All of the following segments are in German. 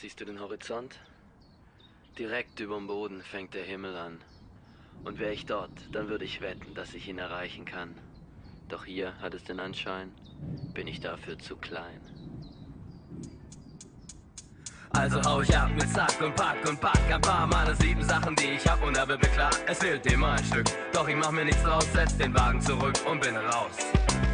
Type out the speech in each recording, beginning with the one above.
Siehst du den Horizont? Direkt überm Boden fängt der Himmel an. Und wäre ich dort, dann würde ich wetten, dass ich ihn erreichen kann. Doch hier hat es den Anschein, bin ich dafür zu klein. Also hau ich ab mit Sack und Pack und Pack ein paar meiner sieben Sachen, die ich hab und mir klar, es fehlt immer ein Stück. Doch ich mach mir nichts draus, setz den Wagen zurück und bin raus.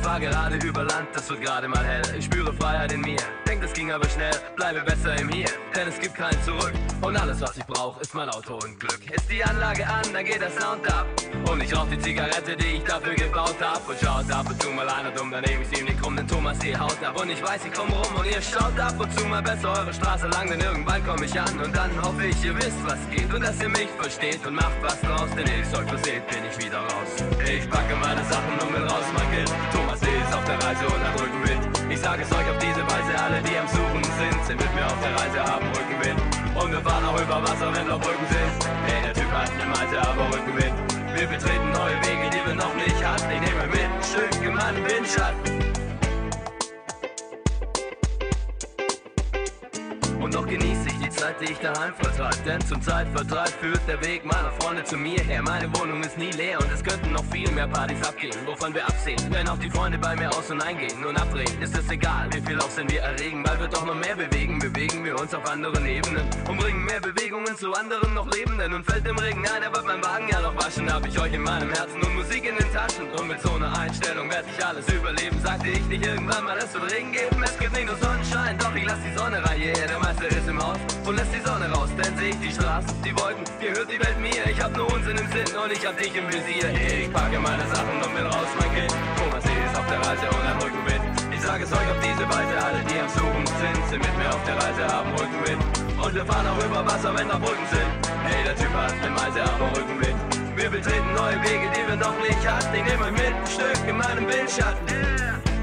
Fahr gerade über Land, das wird gerade mal hell. Ich spüre Freiheit in mir, denk das ging aber schnell. Bleibe besser im Hier, denn es gibt kein Zurück. Und alles was ich brauch, ist mein Auto und Glück. Ist die Anlage an, dann geht der Sound ab. Und ich rauch die Zigarette, die ich dafür gebaut hab. Und schaut ab und zu mal einer dumm, dann nehm ich ihm nicht krumm, denn Thomas hier haut ab. Und ich weiß, ich komm rum und ihr schaut ab und zu mal besser eure Straße lang, denn irgendwann komm ich an. Und dann hoffe ich, ihr wisst, was geht und dass ihr mich versteht und macht was draus, denn ich euch verseht, bin ich wieder raus. Ich packe meine Sachen und will raus, mein Kind. Thomas ist auf der Reise und hat Rückenwind. Ich sage es euch auf diese Weise, alle die am Suchen sind, sind mit mir auf der Reise, haben Rückenwind. Und wir fahren auch über Wasser, wenn noch Brücken sind. Hey, der Typ hat eine Meise, aber Rückenwind. Wir betreten neue Wege, die wir noch nicht hatten. Ich nehme mit Stück meinem Windschatten. Zeit, die ich daheim vertreib. Denn zum Zeitvertreib führt der Weg meiner Freunde zu mir her. Meine Wohnung ist nie leer und es könnten noch viel mehr Partys abgehen, wovon wir absehen. Wenn auch die Freunde bei mir aus und eingehen und abdrehen, ist es egal, wie viel Aufsehen wir erregen. Weil wir doch noch mehr bewegen, bewegen wir uns auf anderen Ebenen. Und bringen mehr Bewegungen zu anderen noch Lebenden. Und fällt im Regen ein, aber mein Wagen ja noch waschen. Hab ich euch in meinem Herzen und Musik in den Taschen. Und mit so einer Einstellung werd ich alles überleben. Sagte ich nicht irgendwann mal, es wird Regen geben. Es gibt nicht nur Sonnenschein, doch ich lass die Sonne rein. Yeah, der Meister ist im Haus und lässt die Sonne raus. Denn seh ich die Straßen, die Wolken, hier hört die Welt mir. Ich hab nur Unsinn im Sinn und ich hab dich im Visier. Ich packe meine Sachen und will raus, mein Kind. Thomas C. ist auf der Reise und hat Rückenwind. Ich sage es euch auf diese Weise, alle die am Suchen sind, sind mit mir auf der Reise, haben Rückenwind. Und wir fahren auch über Wasser, wenn da Brücken sind. Hey, der Typ hat eine Meise, aber Rückenwind. Wir betreten neue Wege, die wir noch nicht hatten. Ich nehme euch mit ein Stück in meinem Windschatten. Yeah,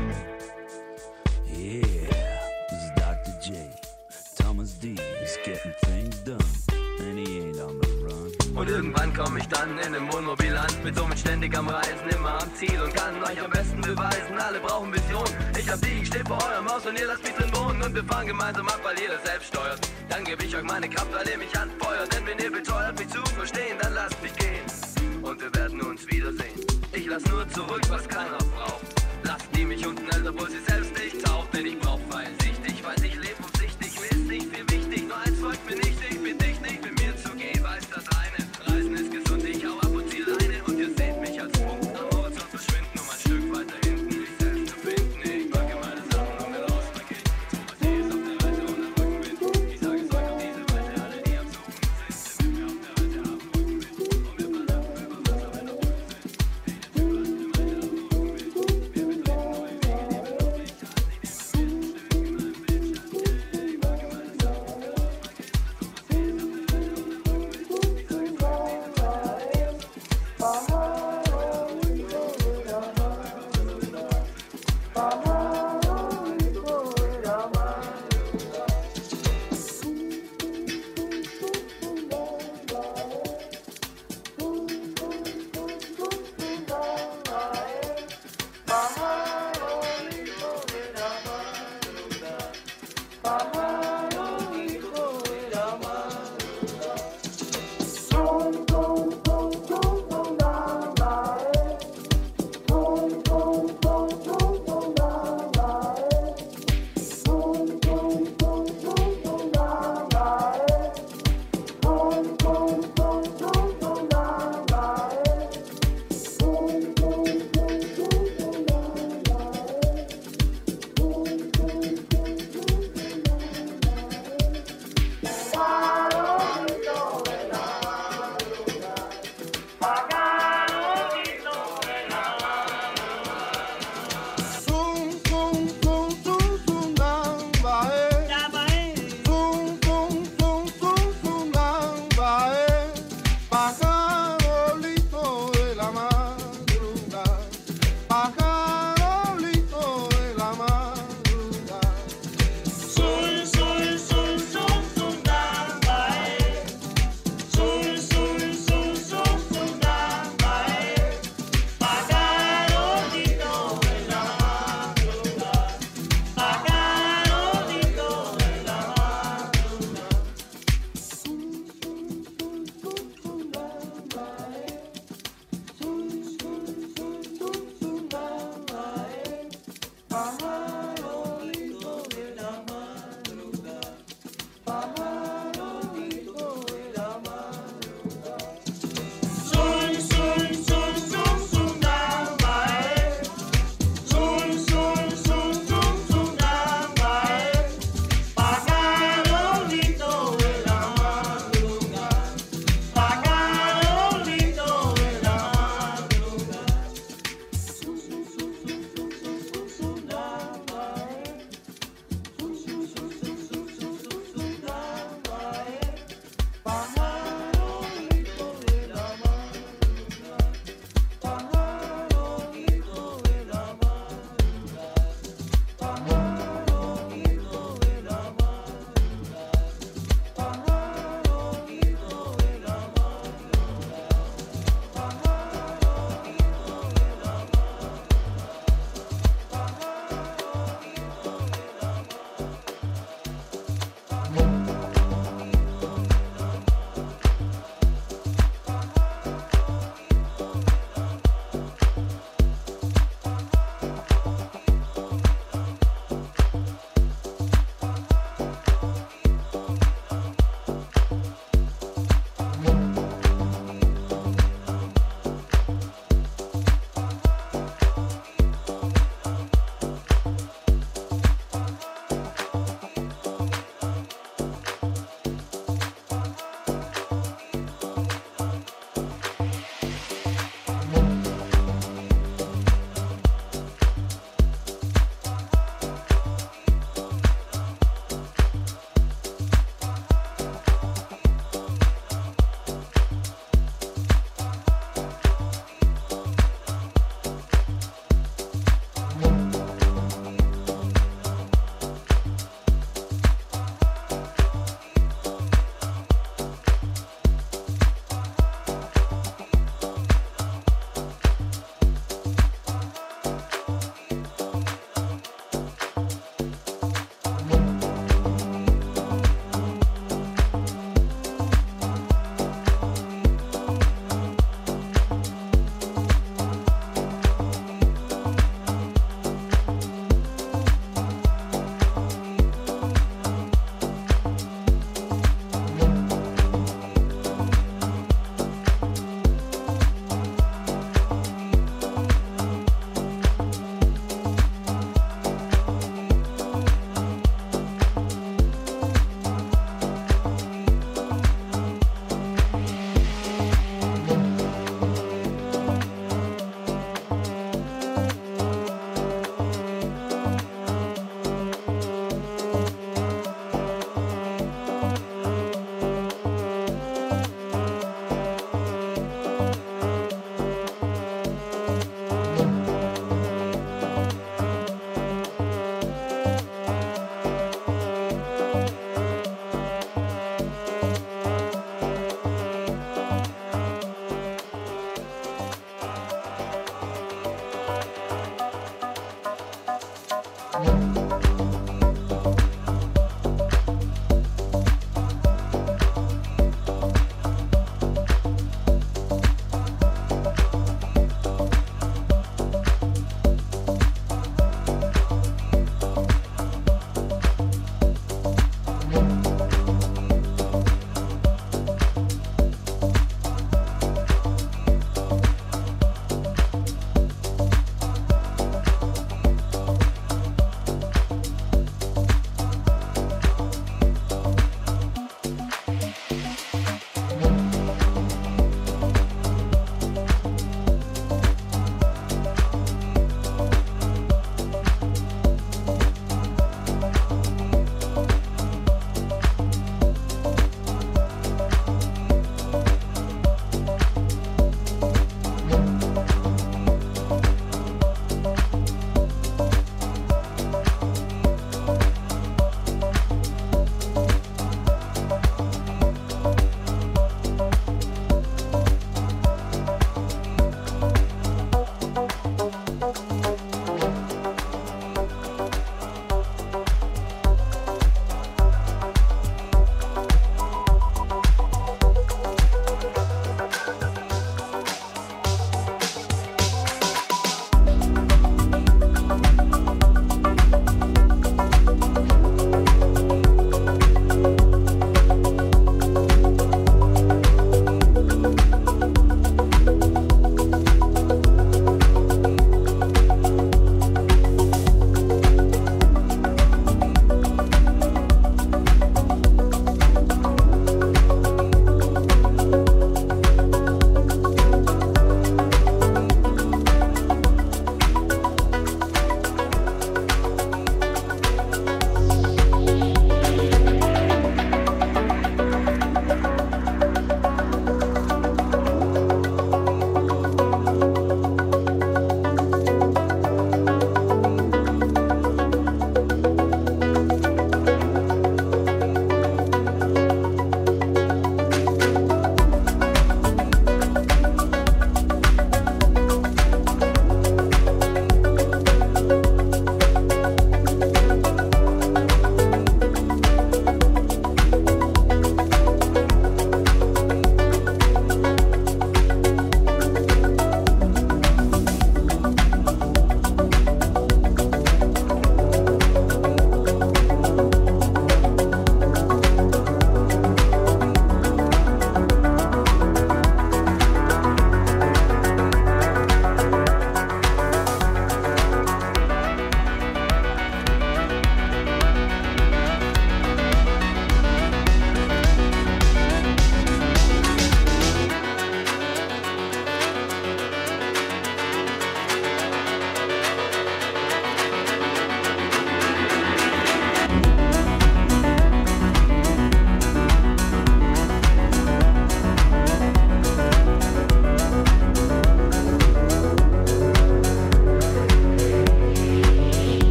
irgendwann komm ich dann in dem Wohnmobil an, mit somit ständig am Reisen, immer am Ziel und kann euch am besten beweisen, alle brauchen Vision. Ich hab die, ich steh vor eurem Haus und ihr lasst mich drin wohnen und wir fahren gemeinsam ab, weil ihr das selbst steuert. Dann geb ich euch meine Kraft, weil ihr mich anfeuert, denn wenn ihr beteuert, mich zu verstehen, dann lasst mich gehen. Und wir werden uns wiedersehen. Ich lass nur zurück, was keiner braucht. Lasst die mich unten hält, obwohl sie selbst nicht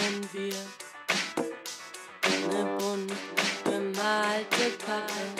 brauchen wir eine bunt bemalte Pappe,